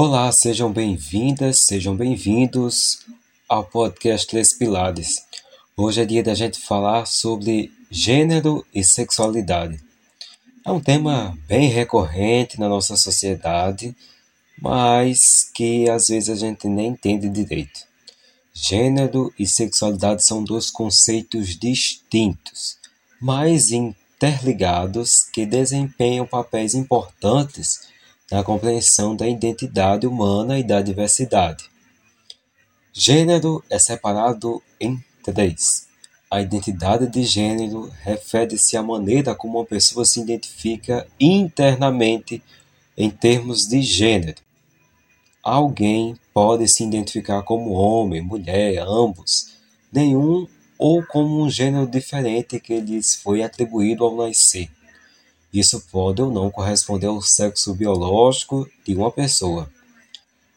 Olá, sejam bem-vindas, sejam bem-vindos ao podcast Les Pilares. Hoje é dia da gente falar sobre gênero e sexualidade. É um tema bem recorrente na nossa sociedade, mas que às vezes a gente nem entende direito. Gênero e sexualidade são dois conceitos distintos, mas interligados que desempenham papéis importantes na compreensão da identidade humana e da diversidade. Gênero é separado em três. A identidade de gênero refere-se à maneira como uma pessoa se identifica internamente em termos de gênero. Alguém pode se identificar como homem, mulher, ambos, nenhum ou como um gênero diferente que lhes foi atribuído ao nascer. Isso pode ou não corresponder ao sexo biológico de uma pessoa.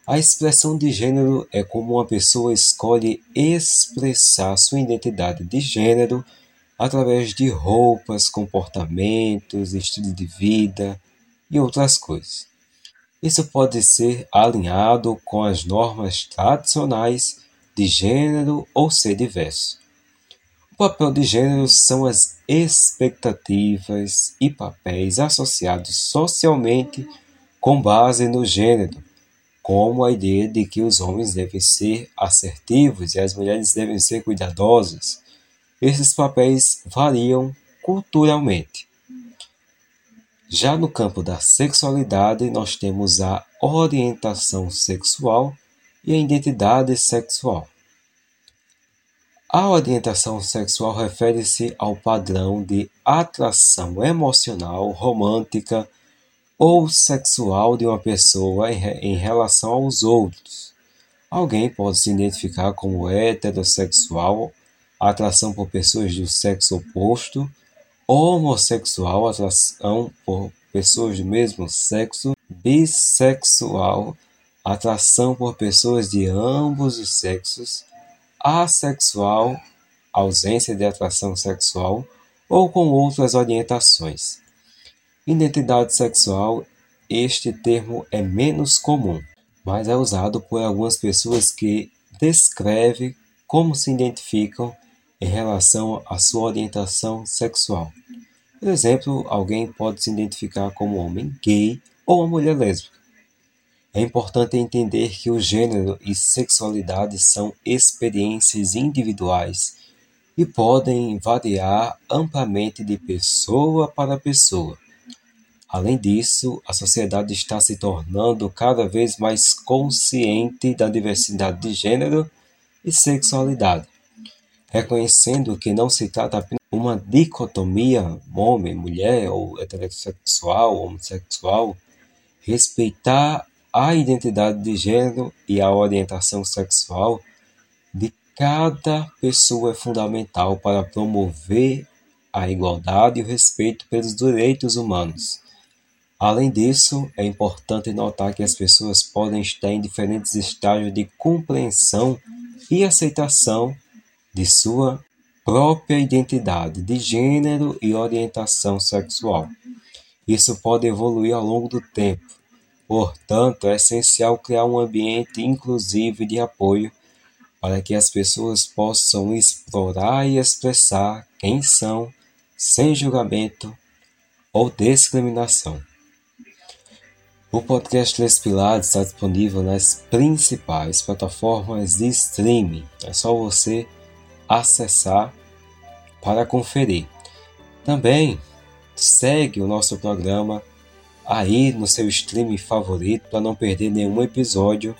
A expressão de gênero é como uma pessoa escolhe expressar sua identidade de gênero através de roupas, comportamentos, estilo de vida e outras coisas. Isso pode ser alinhado com as normas tradicionais de gênero ou ser diverso. O papel de gênero são as expectativas e papéis associados socialmente com base no gênero, como a ideia de que os homens devem ser assertivos e as mulheres devem ser cuidadosas. Esses papéis variam culturalmente. Já no campo da sexualidade, nós temos a orientação sexual e a identidade sexual. A orientação sexual refere-se ao padrão de atração emocional, romântica ou sexual de uma pessoa em relação aos outros. Alguém pode se identificar como heterossexual, atração por pessoas do sexo oposto, homossexual, atração por pessoas do mesmo sexo, bissexual, atração por pessoas de ambos os sexos assexual, ausência de atração sexual ou com outras orientações. Identidade sexual, este termo é menos comum, mas é usado por algumas pessoas que descreve como se identificam em relação à sua orientação sexual. Por exemplo, alguém pode se identificar como homem gay ou uma mulher lésbica. É importante entender que o gênero e sexualidade são experiências individuais e podem variar amplamente de pessoa para pessoa. Além disso, a sociedade está se tornando cada vez mais consciente da diversidade de gênero e sexualidade, reconhecendo que não se trata apenas de uma dicotomia homem-mulher ou heterossexual homossexual. Respeitar a identidade de gênero e a orientação sexual de cada pessoa é fundamental para promover a igualdade e o respeito pelos direitos humanos. Além disso, é importante notar que as pessoas podem estar em diferentes estágios de compreensão e aceitação de sua própria identidade de gênero e orientação sexual. Isso pode evoluir ao longo do tempo, Portanto, é essencial criar um ambiente inclusivo de apoio para que as pessoas possam explorar e expressar quem são, sem julgamento ou discriminação. O podcast Les Pilares está disponível nas principais plataformas de streaming. É só você acessar para conferir. Também segue o nosso programa aí no seu streaming favorito para não perder nenhum episódio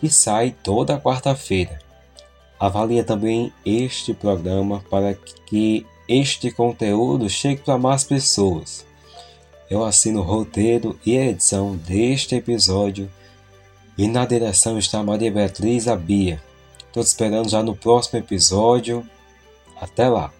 que sai toda quarta-feira. Avalie também este programa para que este conteúdo chegue para mais pessoas. Eu assino o roteiro e a edição deste episódio e na direção está Maria Beatriz Abia. Estou esperando já no próximo episódio. Até lá!